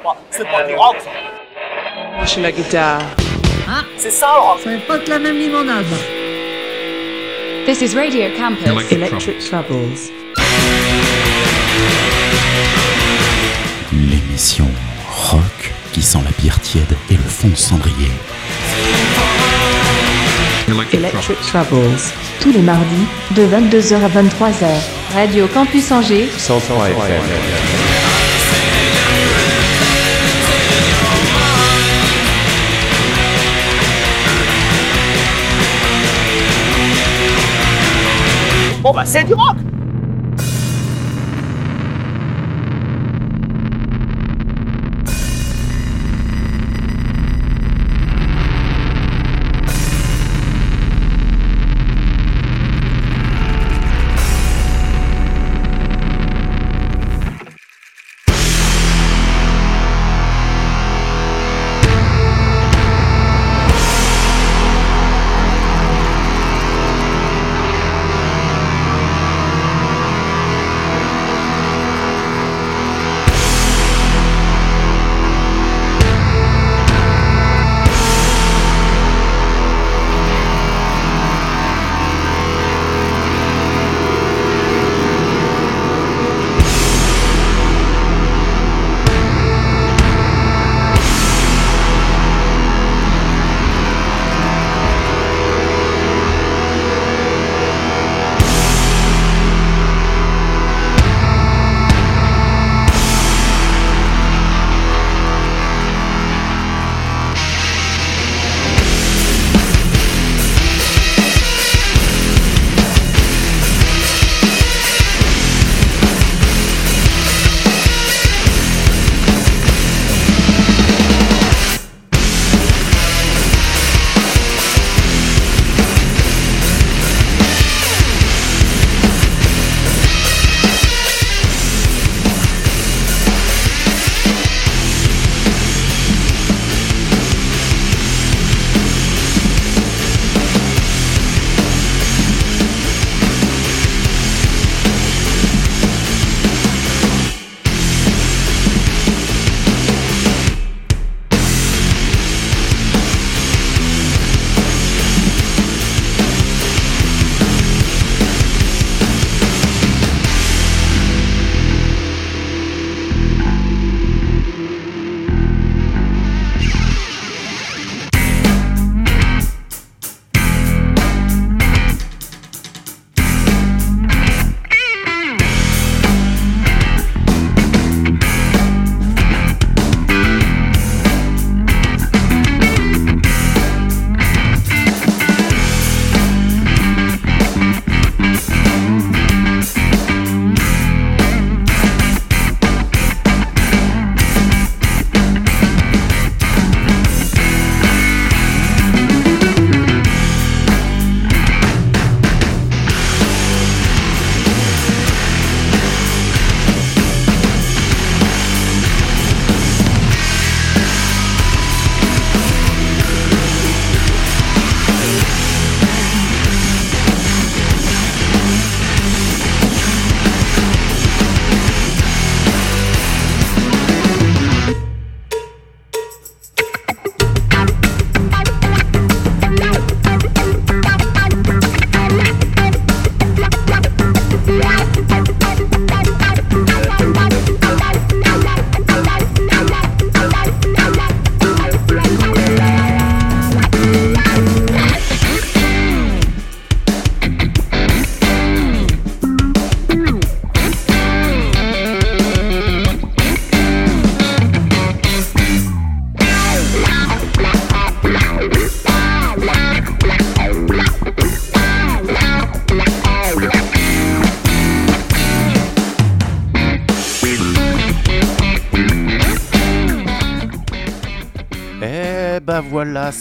c'est pas, c'est pas du rock, ça. Je suis la guitare. C'est ça, le rock. Ça n'est pas que la même limonade. This is Radio Campus. Electric Troubles. L'émission rock qui sent la bière tiède et le fond de cendrier. Electric Troubles. Tous les mardis, de 22h à 23h. Radio Campus Angers, 103 FM. Bon, bah, c'est du.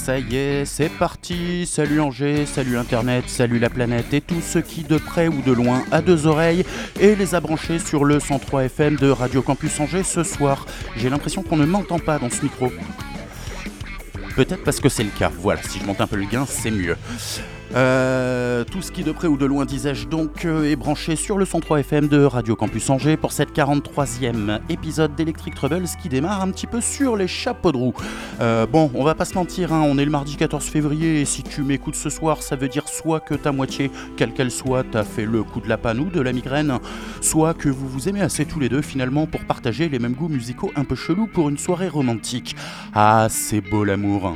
Ça y est, c'est parti. Salut Angers, salut Internet, salut la planète et tous ceux qui de près ou de loin a deux oreilles et les a branchés sur le 103 FM de Radio Campus Angers ce soir. J'ai l'impression qu'on ne m'entend pas dans ce micro. Peut-être parce que c'est le cas. Voilà, si je monte un peu le gain, c'est mieux. Euh, tout ce qui de près ou de loin, disais-je donc, euh, est branché sur le 103 FM de Radio Campus Angers pour cette 43e épisode d'Electric Troubles qui démarre un petit peu sur les chapeaux de roue. Euh, bon, on va pas se mentir, hein, on est le mardi 14 février et si tu m'écoutes ce soir, ça veut dire soit que ta moitié, quelle qu'elle soit, t'as fait le coup de la panne ou de la migraine, soit que vous vous aimez assez tous les deux finalement pour partager les mêmes goûts musicaux un peu chelous pour une soirée romantique. Ah, c'est beau l'amour.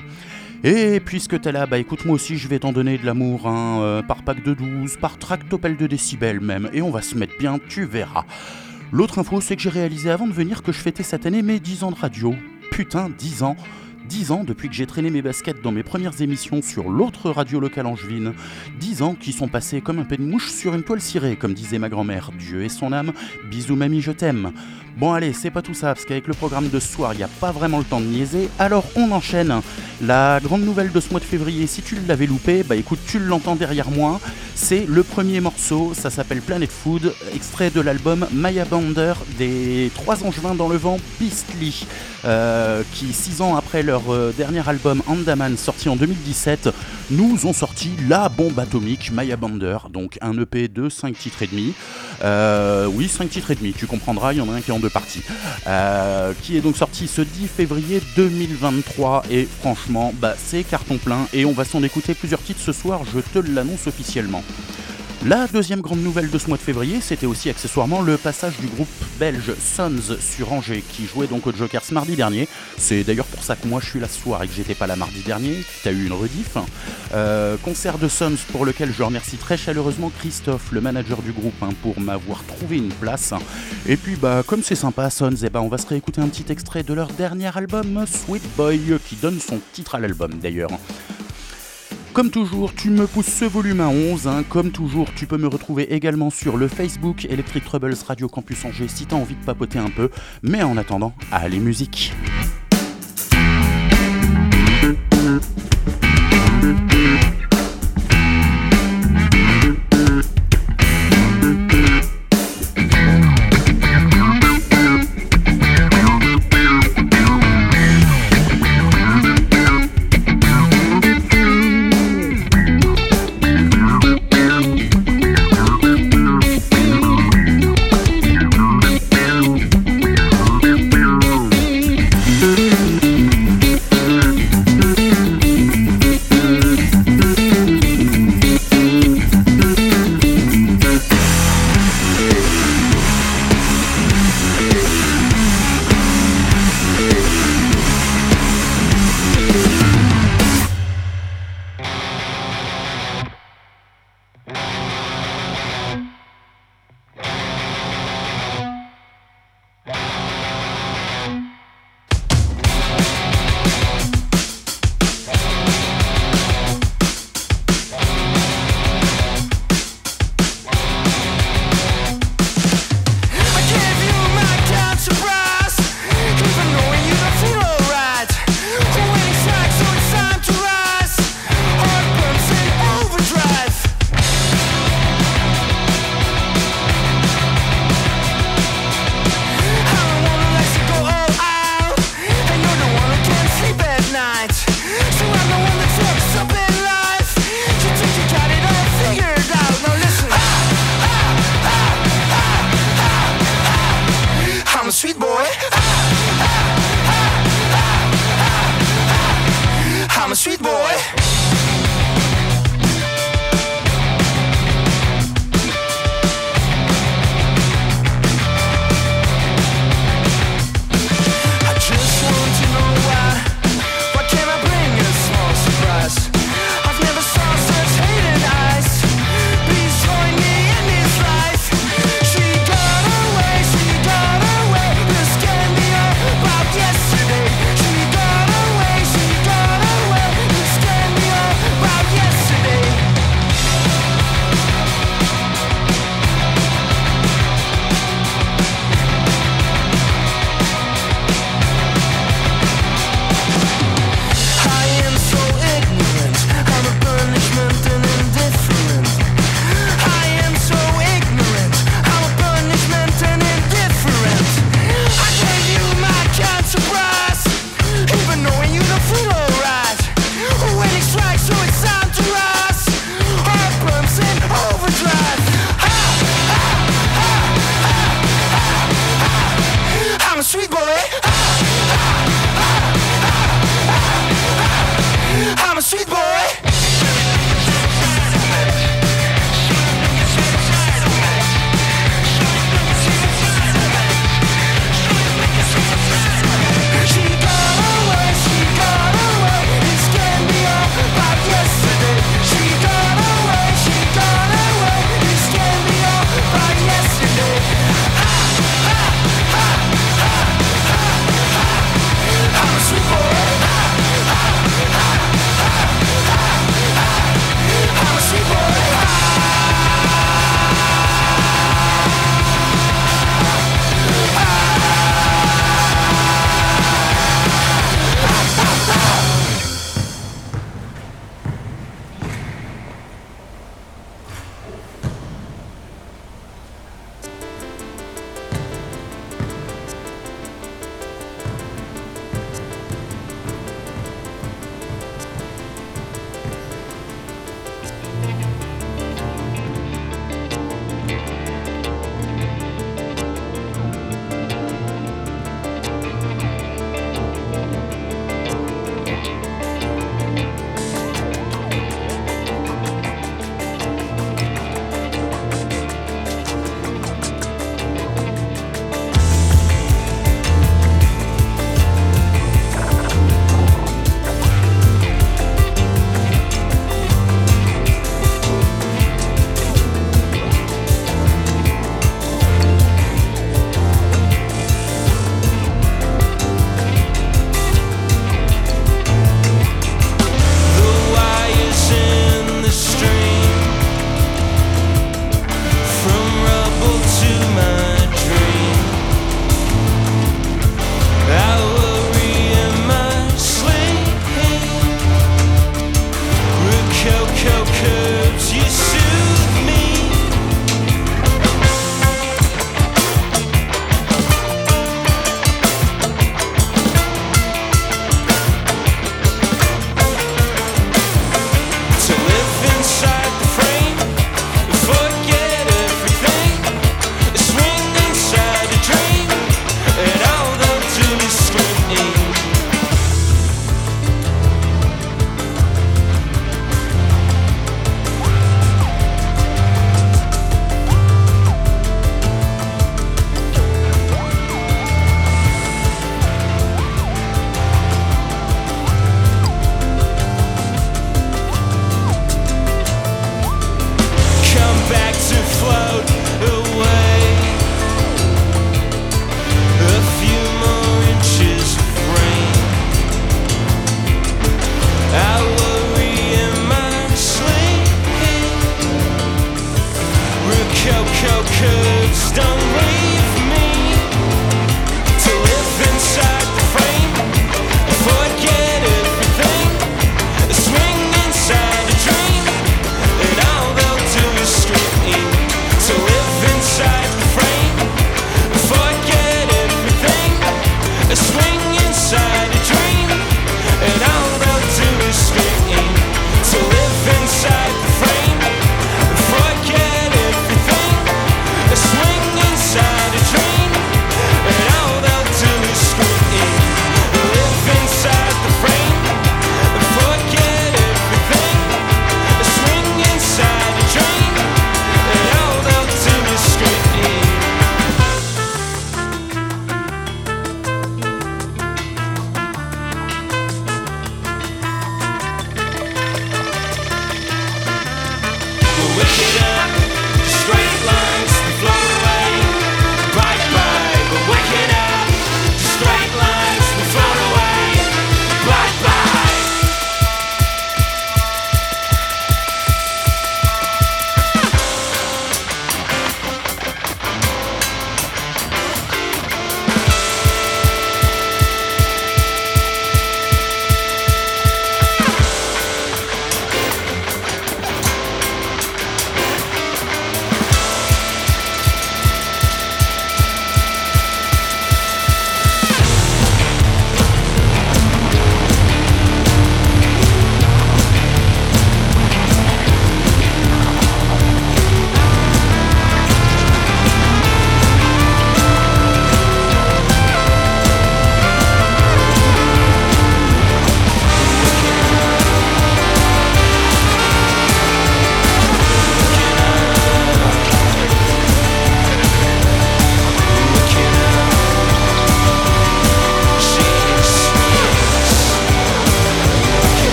Et puisque t'es là, bah écoute, moi aussi je vais t'en donner de l'amour, hein, euh, par pack de 12, par tractopelle de décibels même, et on va se mettre bien, tu verras. L'autre info, c'est que j'ai réalisé avant de venir que je fêtais cette année mes 10 ans de radio. Putain, 10 ans 10 ans depuis que j'ai traîné mes baskets dans mes premières émissions sur l'autre radio locale angevine. 10 ans qui sont passés comme un mouche sur une toile cirée, comme disait ma grand-mère. Dieu et son âme, bisous mamie, je t'aime. Bon allez, c'est pas tout ça, parce qu'avec le programme de ce soir, il n'y a pas vraiment le temps de niaiser, alors on enchaîne. La grande nouvelle de ce mois de février, si tu l'avais loupé, bah écoute, tu l'entends derrière moi, c'est le premier morceau, ça s'appelle Planet Food, extrait de l'album Maya Bander des Trois Angevins dans le vent, Beastly, euh, qui six ans après leur euh, dernier album Andaman sorti en 2017, nous ont sorti la bombe atomique Maya Bander, donc un EP de 5 titres et demi. Euh, oui, 5 titres et demi, tu comprendras, il y en a un qui est en deux parties. Euh, qui est donc sorti ce 10 février 2023 et franchement, bah, c'est carton plein et on va s'en écouter plusieurs titres ce soir, je te l'annonce officiellement. La deuxième grande nouvelle de ce mois de février, c'était aussi accessoirement le passage du groupe belge Sons sur Angers, qui jouait donc au Jokers mardi dernier. C'est d'ailleurs pour ça que moi je suis là ce soir et que j'étais pas là mardi dernier, tu as eu une rediff. Euh, concert de Sons pour lequel je remercie très chaleureusement Christophe, le manager du groupe, hein, pour m'avoir trouvé une place. Et puis bah comme c'est sympa Sons, et bah, on va se réécouter un petit extrait de leur dernier album, Sweet Boy, qui donne son titre à l'album d'ailleurs. Comme toujours, tu me pousses ce volume à 11. hein. Comme toujours, tu peux me retrouver également sur le Facebook Electric Troubles Radio Campus Angers si t'as envie de papoter un peu. Mais en attendant, allez musique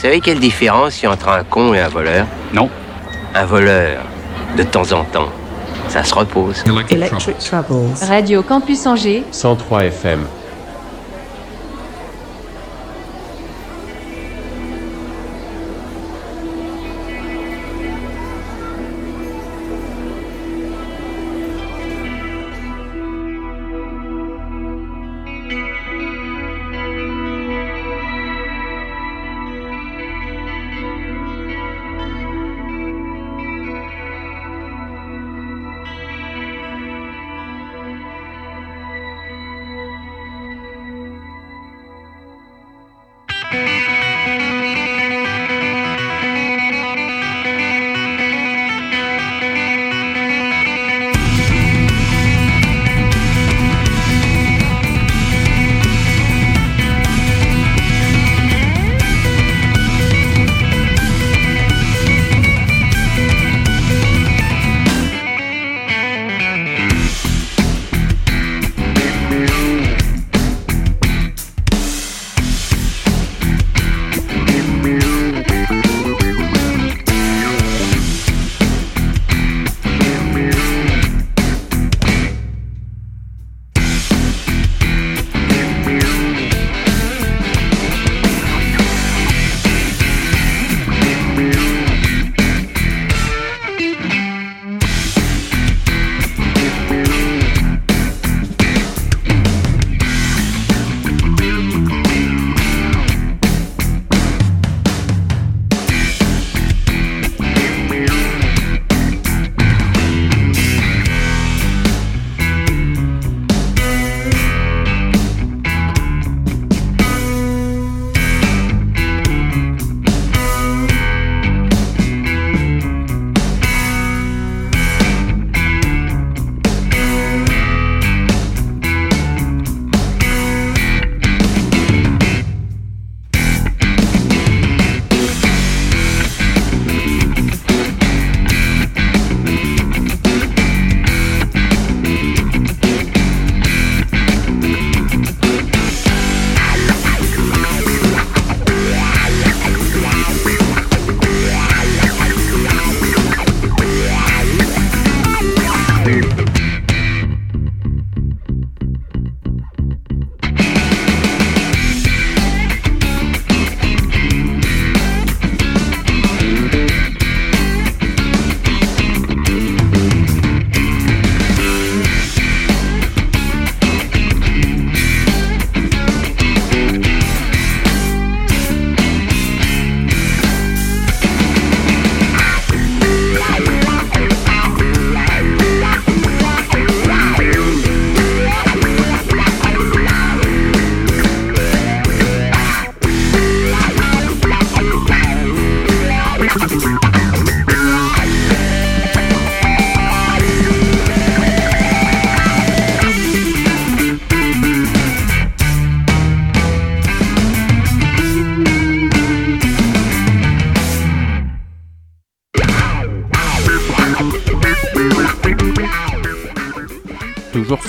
savez quelle différence il y a entre un con et un voleur? Non. Un voleur, de temps en temps, ça se repose. Electric Troubles. Radio Campus Angers, 103 FM.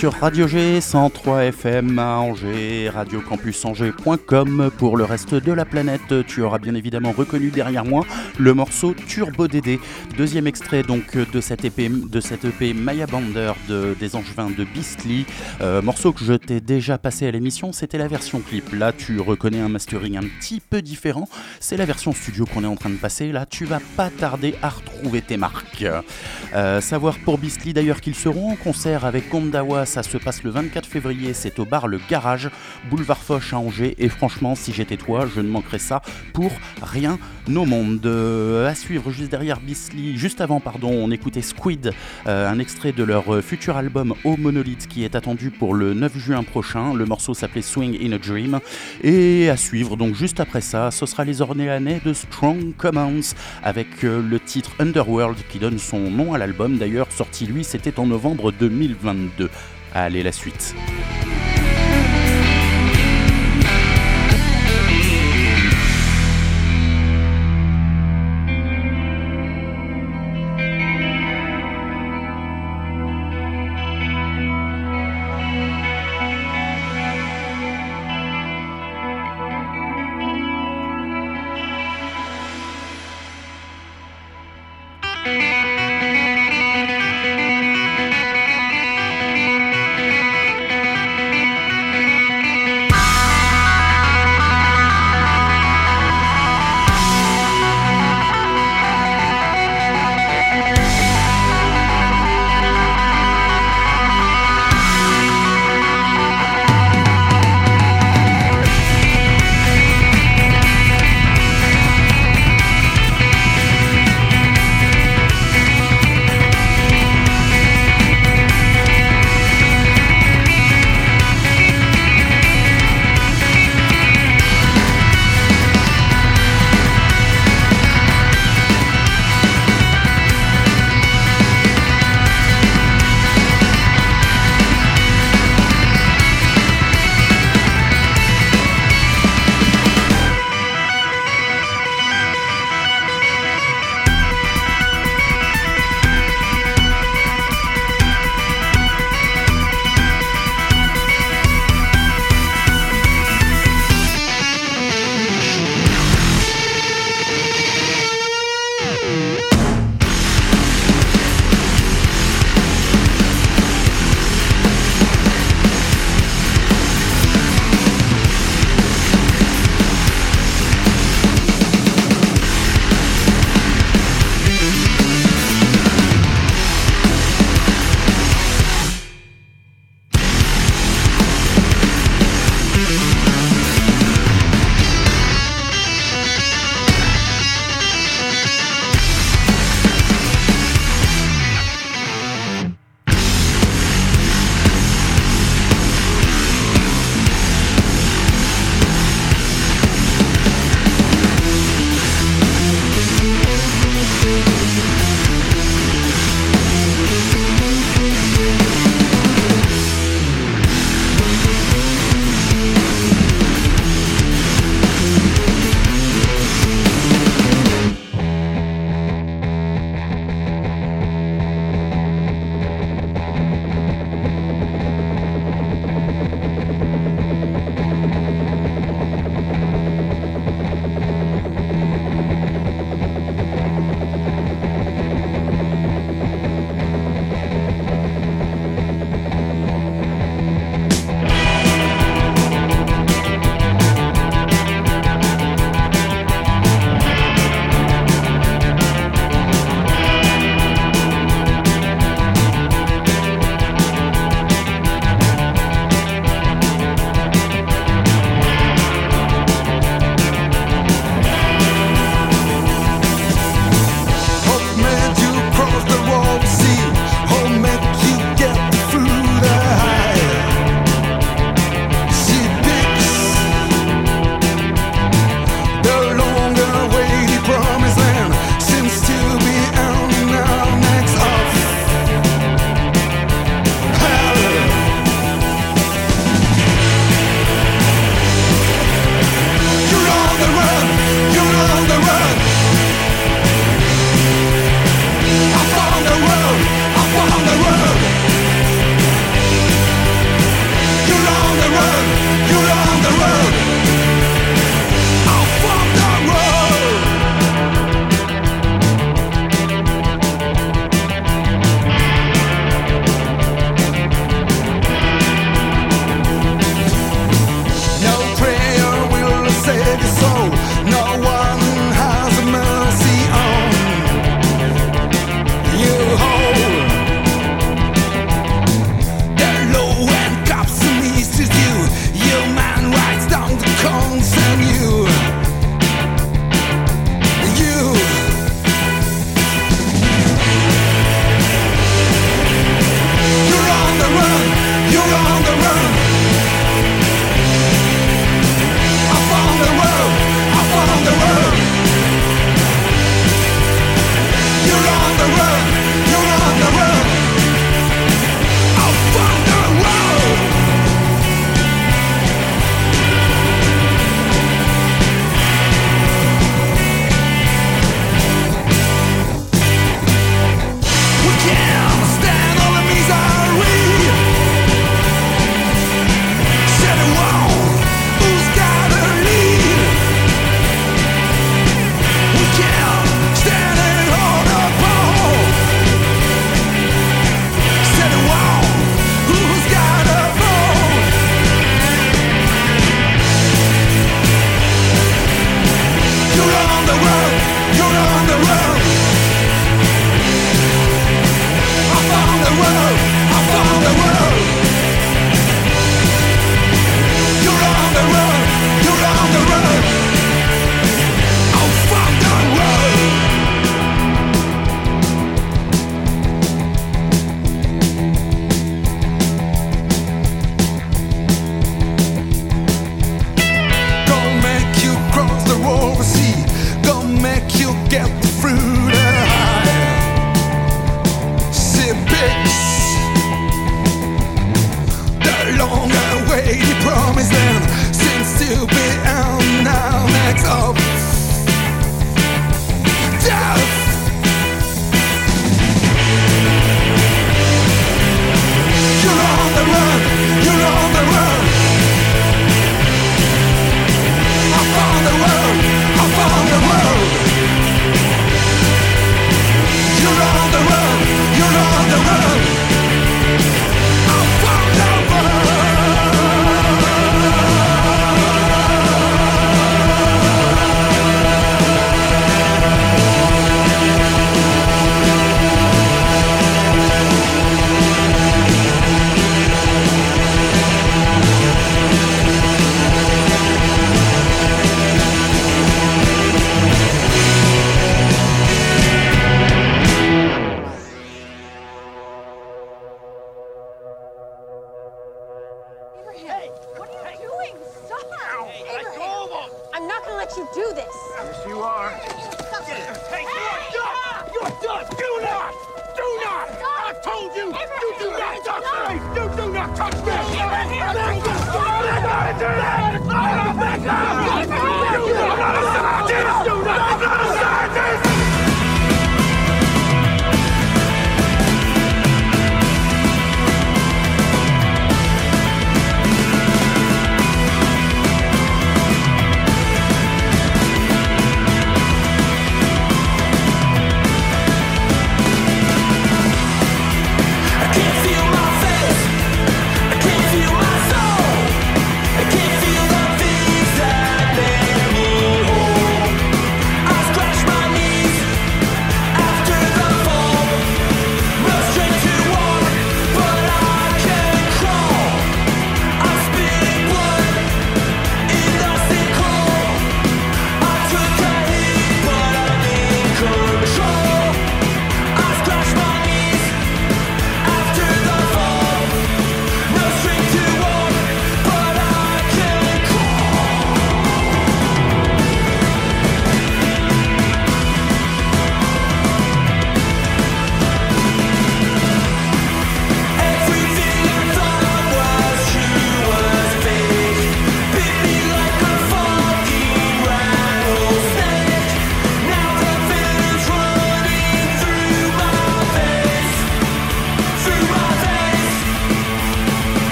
Sur Radio G, 103 FM à Angers, radiocampusangers.com. Pour le reste de la planète, tu auras bien évidemment reconnu derrière moi le morceau Turbo DD. Deuxième extrait donc de cette EP, de cette EP Maya Bander de, des Angevins de Beastly. Euh, morceau que je t'ai déjà passé à l'émission, c'était la version clip. Là, tu reconnais un mastering un petit peu différent. C'est la version studio qu'on est en train de passer. Là, tu vas pas tarder à retrouver tes marques. Euh, savoir pour Beastly d'ailleurs qu'ils seront en concert avec Gondawa, ça se passe le 24 février, c'est au bar Le Garage, boulevard Foch à Angers, et franchement, si j'étais toi, je ne manquerais ça pour rien au monde. Euh, à suivre juste derrière Beastly, juste avant, pardon, on écoutait Squid, euh, un extrait de leur futur album Au Monolith qui est attendu pour le 9 juin prochain. Le morceau s'appelait Swing in a Dream. Et à suivre, donc juste après ça, ce sera les Ornéanais de Strong Commands avec le titre Underworld qui donne son nom à l'album. D'ailleurs, sorti lui, c'était en novembre 2022. Allez, la suite.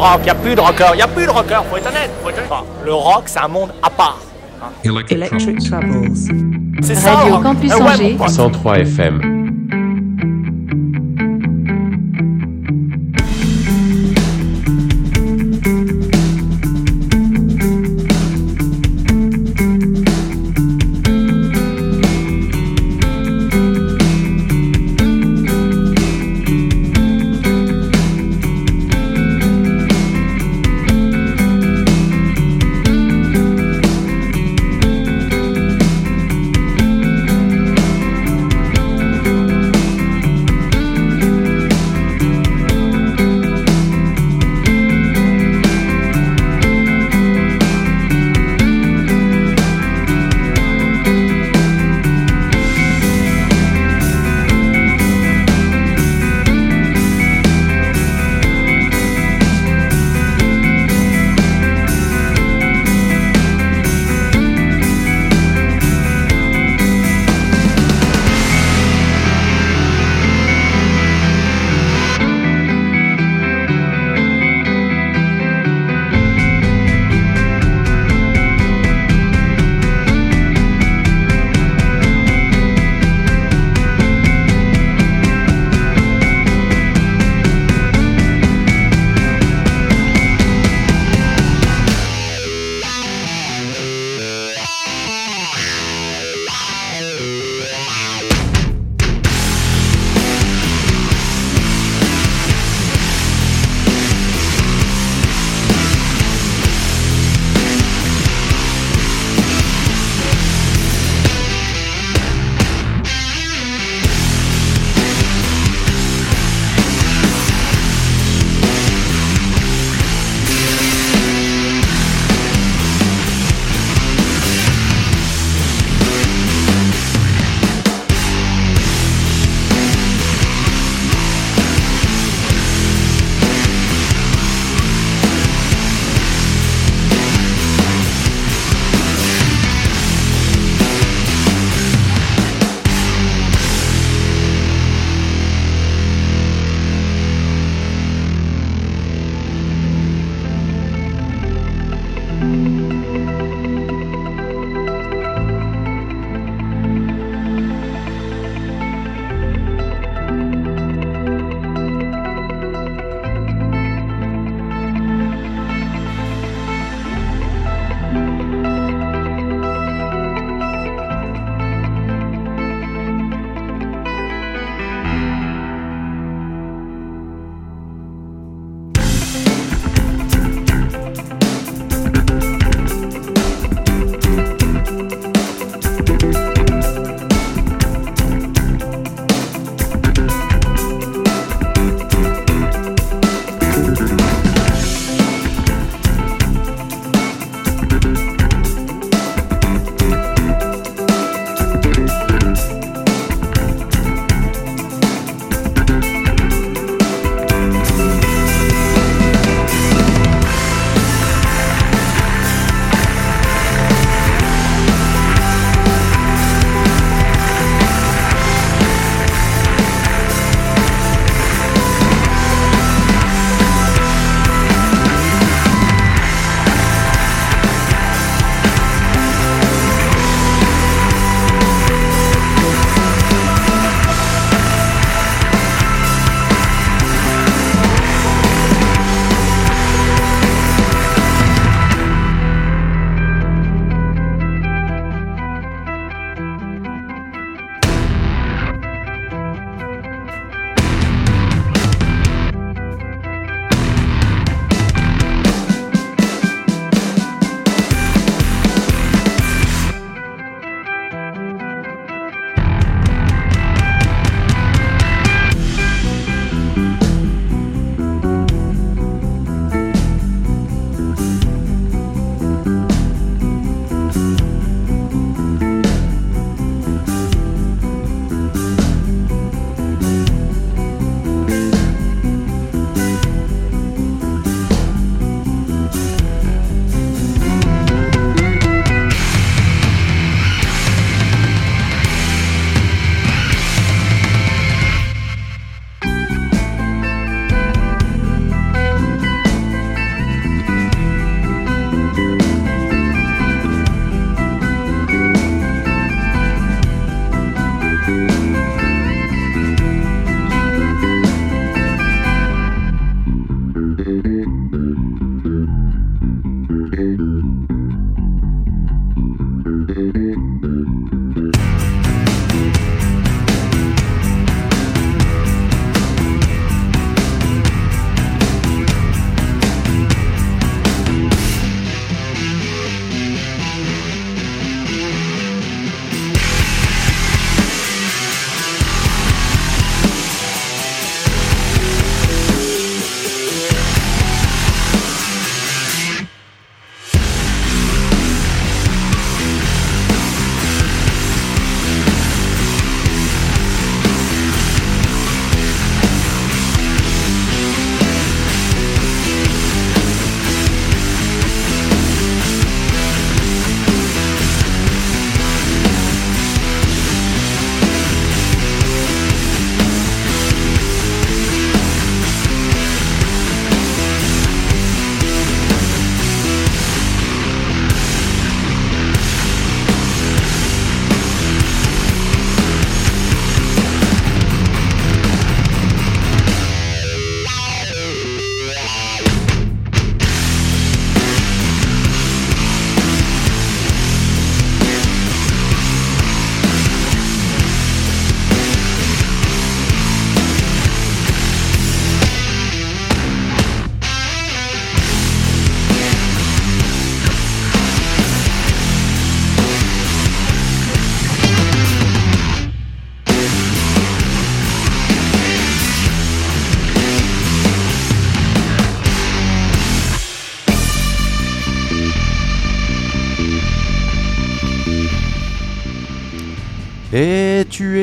Rock, il n'y a plus de rocker, il n'y a plus de rocker, faut être honnête, faut être honnête. Enfin, le rock, c'est un monde à part. Electric Travels. C'est ça. Radio. Campus Eh Angers. pote. 103 FM.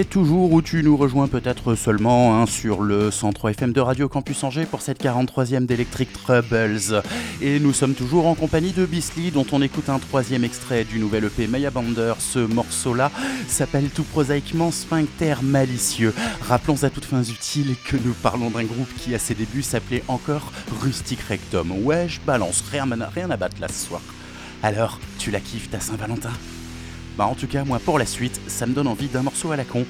Toujours où tu nous rejoins peut-être seulement hein, sur le 103 FM de Radio Campus Angers pour cette 43e d'Electric Troubles. Et nous sommes toujours en compagnie de Beasley dont on écoute un troisième extrait du nouvel EP Maya Bander. Ce morceau-là s'appelle tout prosaïquement Sphincter Malicieux. Rappelons à toutes fins utiles que nous parlons d'un groupe qui à ses débuts s'appelait encore Rustic Rectum. Ouais, je balance, rien, rien à battre là ce soir. Alors, tu la kiffes ta Saint-Valentin? Bah en tout cas, moi pour la suite, ça me donne envie d'un morceau à la con,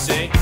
Psychostic.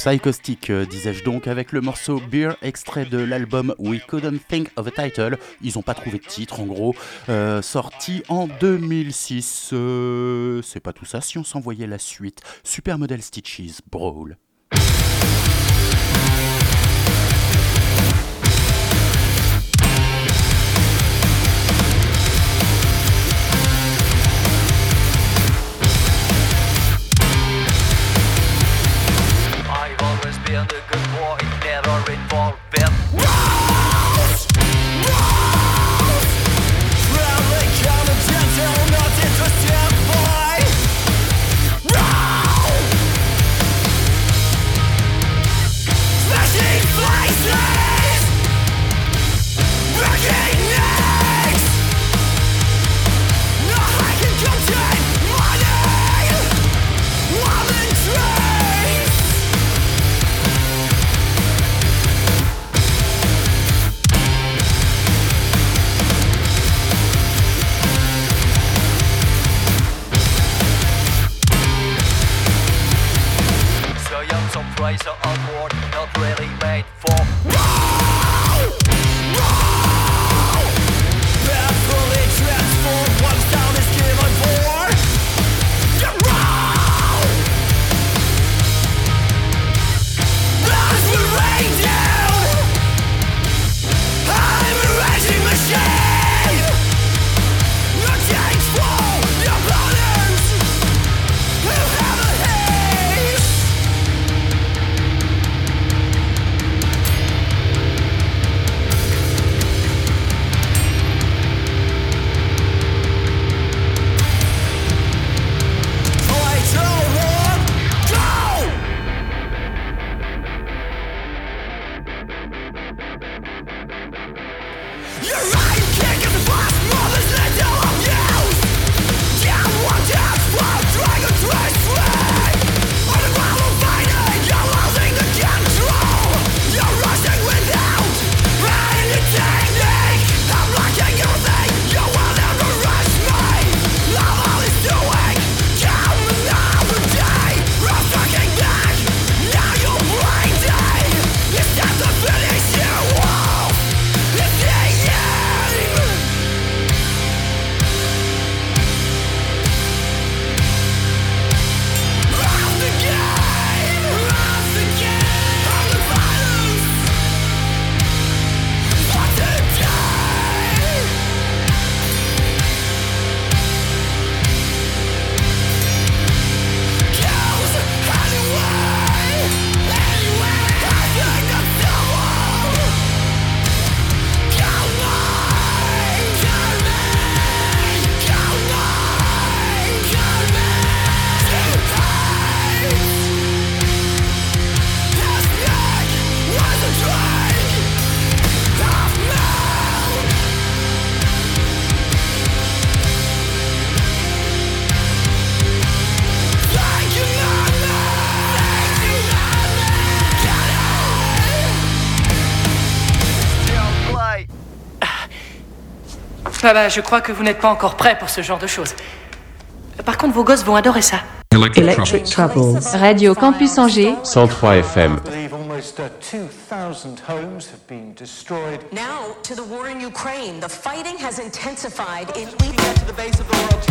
Psychostic, euh, disais-je donc, avec le morceau Beer, extrait de l'album We Couldn't Think of a Title. Ils n'ont pas trouvé de titre, en gros, euh, sorti en 2006. Euh, c'est pas tout ça si on s'envoyait la suite. Supermodel Stitches, Brawl. belt. You're right! Ah bah, je crois que vous n'êtes pas encore prêt pour ce genre de choses. Par contre, vos gosses vont adorer ça. Electric Troubles. Radio Campus Angers. 103 FM. Almost uh, 2,000 homes have been destroyed. Now to the war in Ukraine. The fighting has intensified in. We get to the base of the World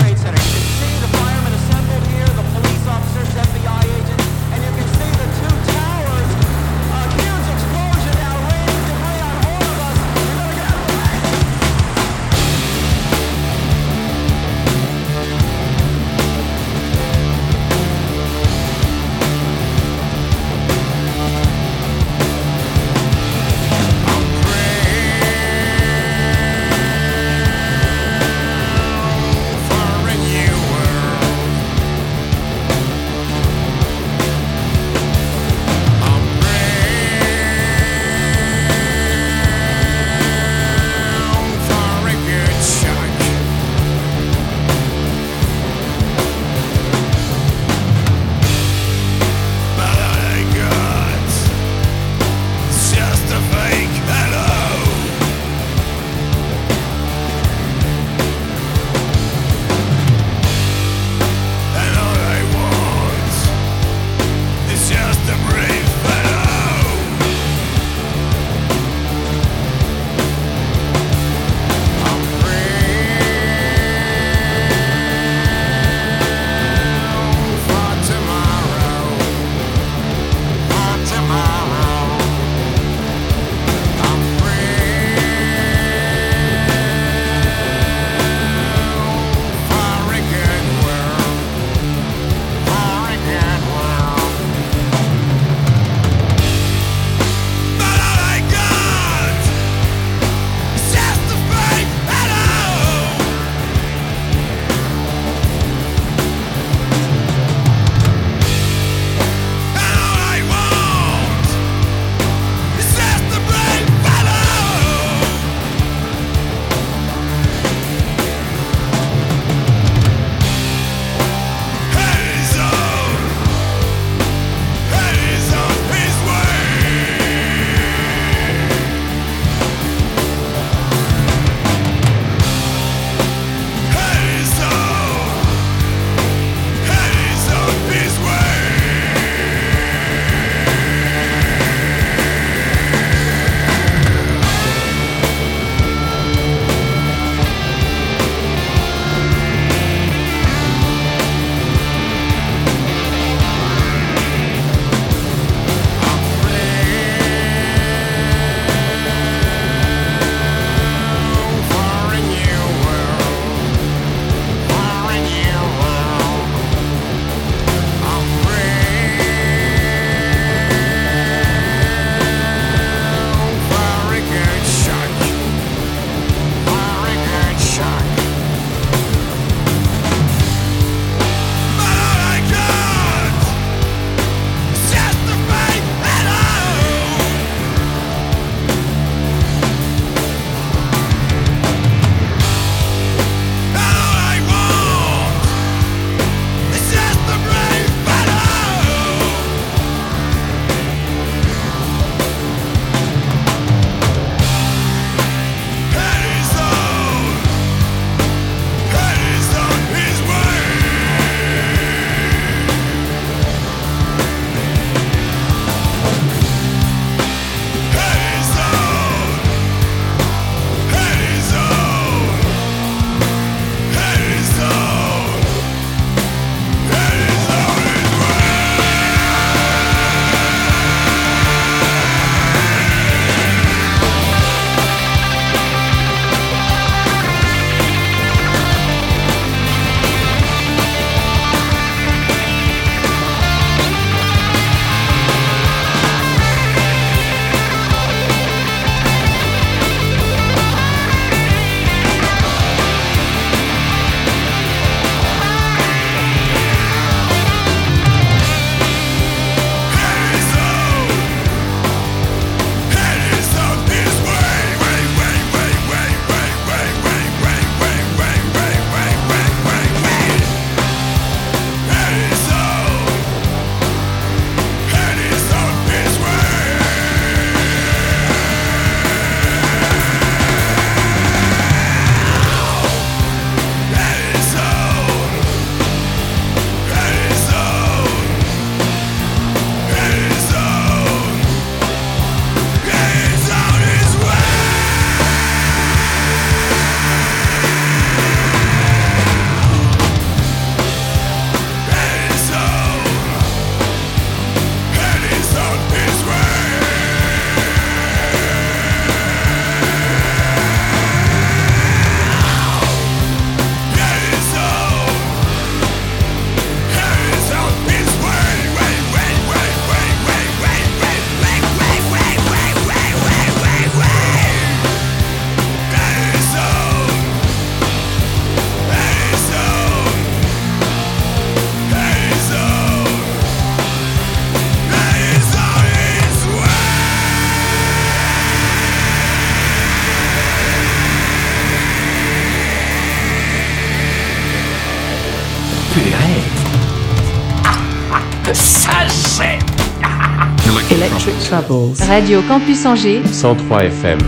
Electric Troubles. Radio Campus Angers. 103 FM.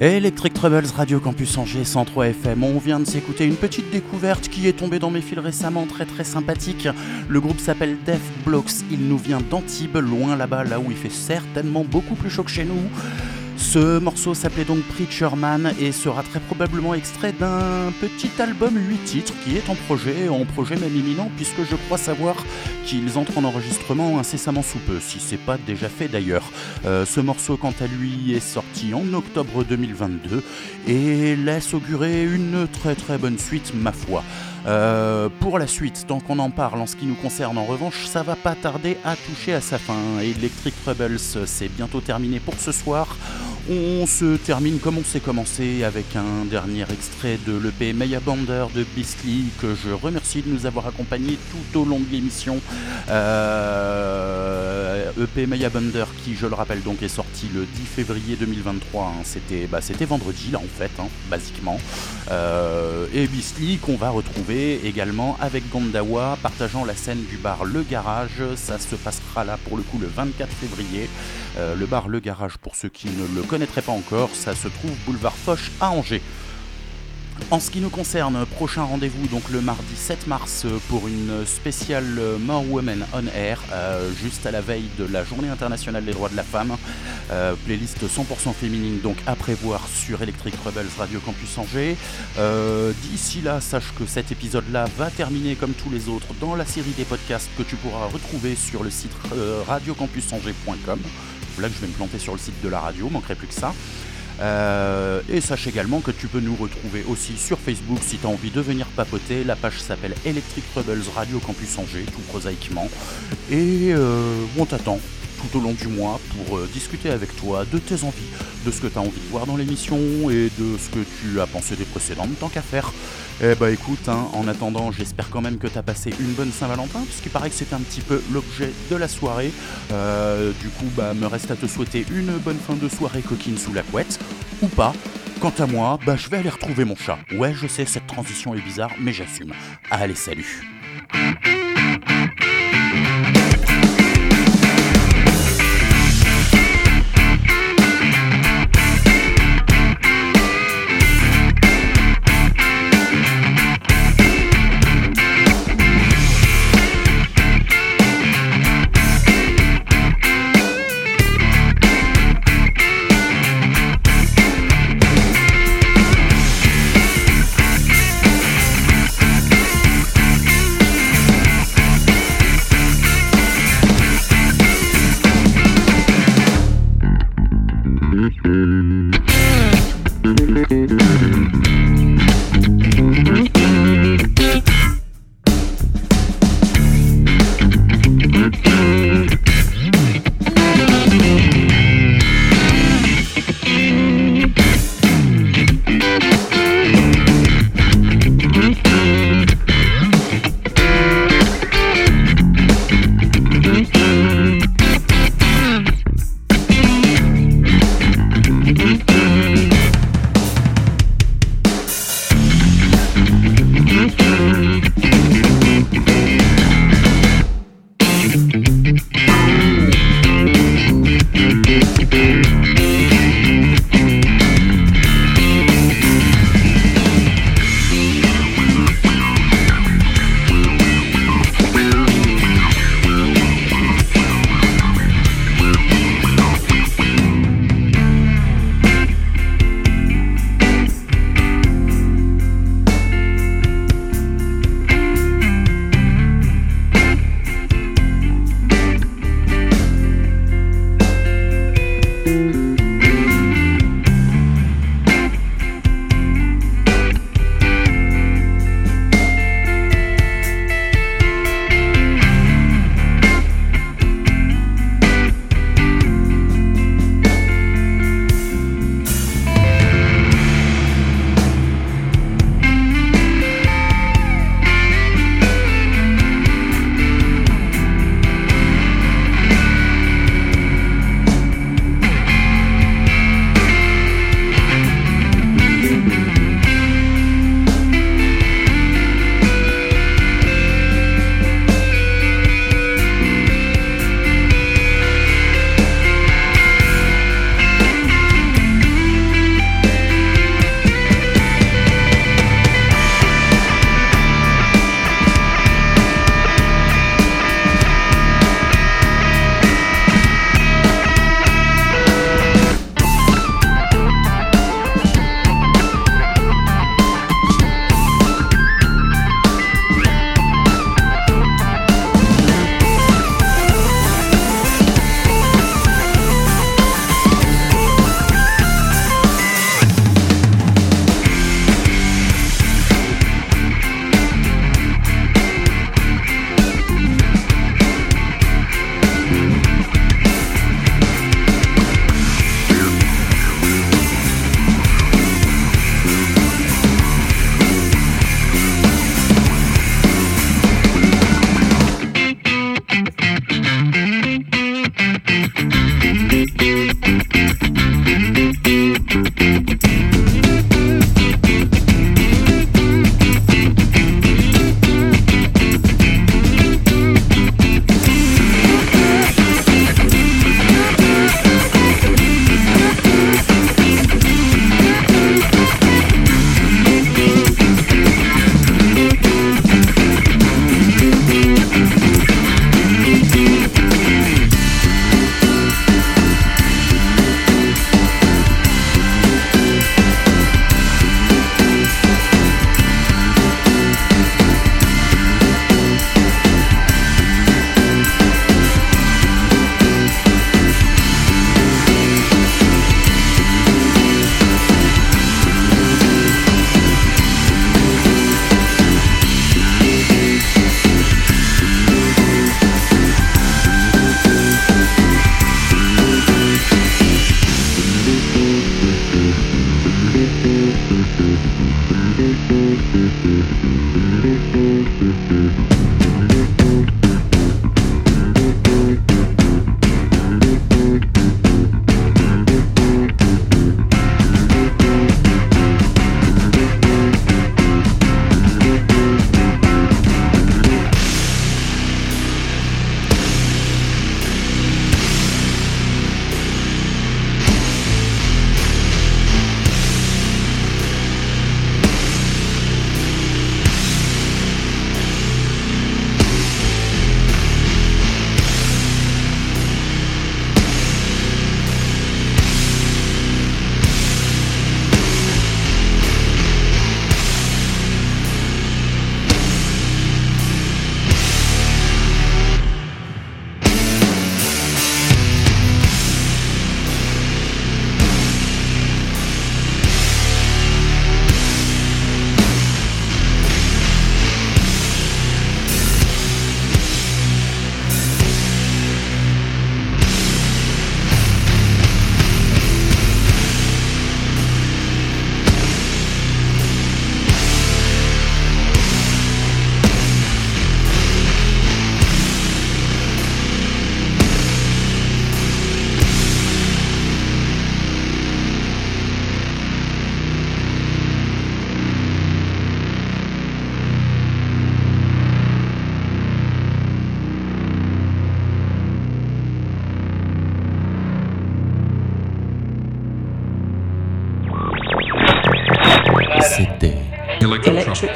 Electric Troubles, Radio Campus Angers, 103 FM. On vient de s'écouter une petite découverte qui est tombée dans mes fils récemment, très très sympathique. Le groupe s'appelle Death Blocks. Il nous vient d'Antibes, loin là-bas, là où il fait certainement beaucoup plus chaud que chez nous. Ce morceau s'appelait donc Preacher Man et sera très probablement extrait d'un petit album 8 titres qui est en projet, en projet même imminent, puisque je crois savoir qu'ils entrent en enregistrement incessamment sous peu, si c'est pas déjà fait d'ailleurs. Euh, ce morceau, quant à lui, est sorti en octobre 2022 et laisse augurer une très très bonne suite, ma foi. Euh, pour la suite, tant qu'on en parle, en ce qui nous concerne en revanche, ça va pas tarder à toucher à sa fin. Electric Troubles, c'est bientôt terminé pour ce soir. On se termine comme on s'est commencé avec un dernier extrait de l'EP Maya Bander de Beastly que je remercie de nous avoir accompagnés tout au long de l'émission. Euh, EP Maya Bander qui, je le rappelle donc, est sorti le 10 février 2023. Hein. C'était bah, vendredi là en fait, hein, basiquement. Euh, et Beastly qu'on va retrouver également avec Gondawa partageant la scène du bar Le Garage. Ça se passera là pour le coup le 24 février. Euh, le bar Le Garage, pour ceux qui ne le connaîtraient pas encore, ça se trouve boulevard Foch à Angers. En ce qui nous concerne, prochain rendez-vous donc le mardi 7 mars pour une spéciale More Women on Air, euh, juste à la veille de la Journée internationale des droits de la femme. Euh, playlist 100% féminine donc à prévoir sur Electric Rebels Radio Campus Angers. Euh, d'ici là, sache que cet épisode-là va terminer comme tous les autres dans la série des podcasts que tu pourras retrouver sur le site radiocampusangers.com. Là que je vais me planter sur le site de la radio, manquerait plus que ça. Euh, et sache également que tu peux nous retrouver aussi sur Facebook si tu as envie de venir papoter. La page s'appelle Electric Rebels Radio Campus Angers, tout prosaïquement. Et euh, on t'attend tout au long du mois pour euh, discuter avec toi de tes envies, de ce que tu as envie de voir dans l'émission et de ce que tu as pensé des précédentes, tant qu'à faire. Eh bah écoute, hein, en attendant, j'espère quand même que tu as passé une bonne Saint-Valentin, puisqu'il paraît que c'est un petit peu l'objet de la soirée. Euh, du coup, bah me reste à te souhaiter une bonne fin de soirée coquine sous la couette, ou pas. Quant à moi, bah je vais aller retrouver mon chat. Ouais, je sais, cette transition est bizarre, mais j'assume. Allez, salut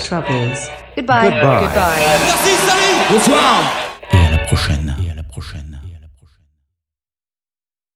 Troubles. Goodbye. Goodbye. Goodbye. Et à la prochaine.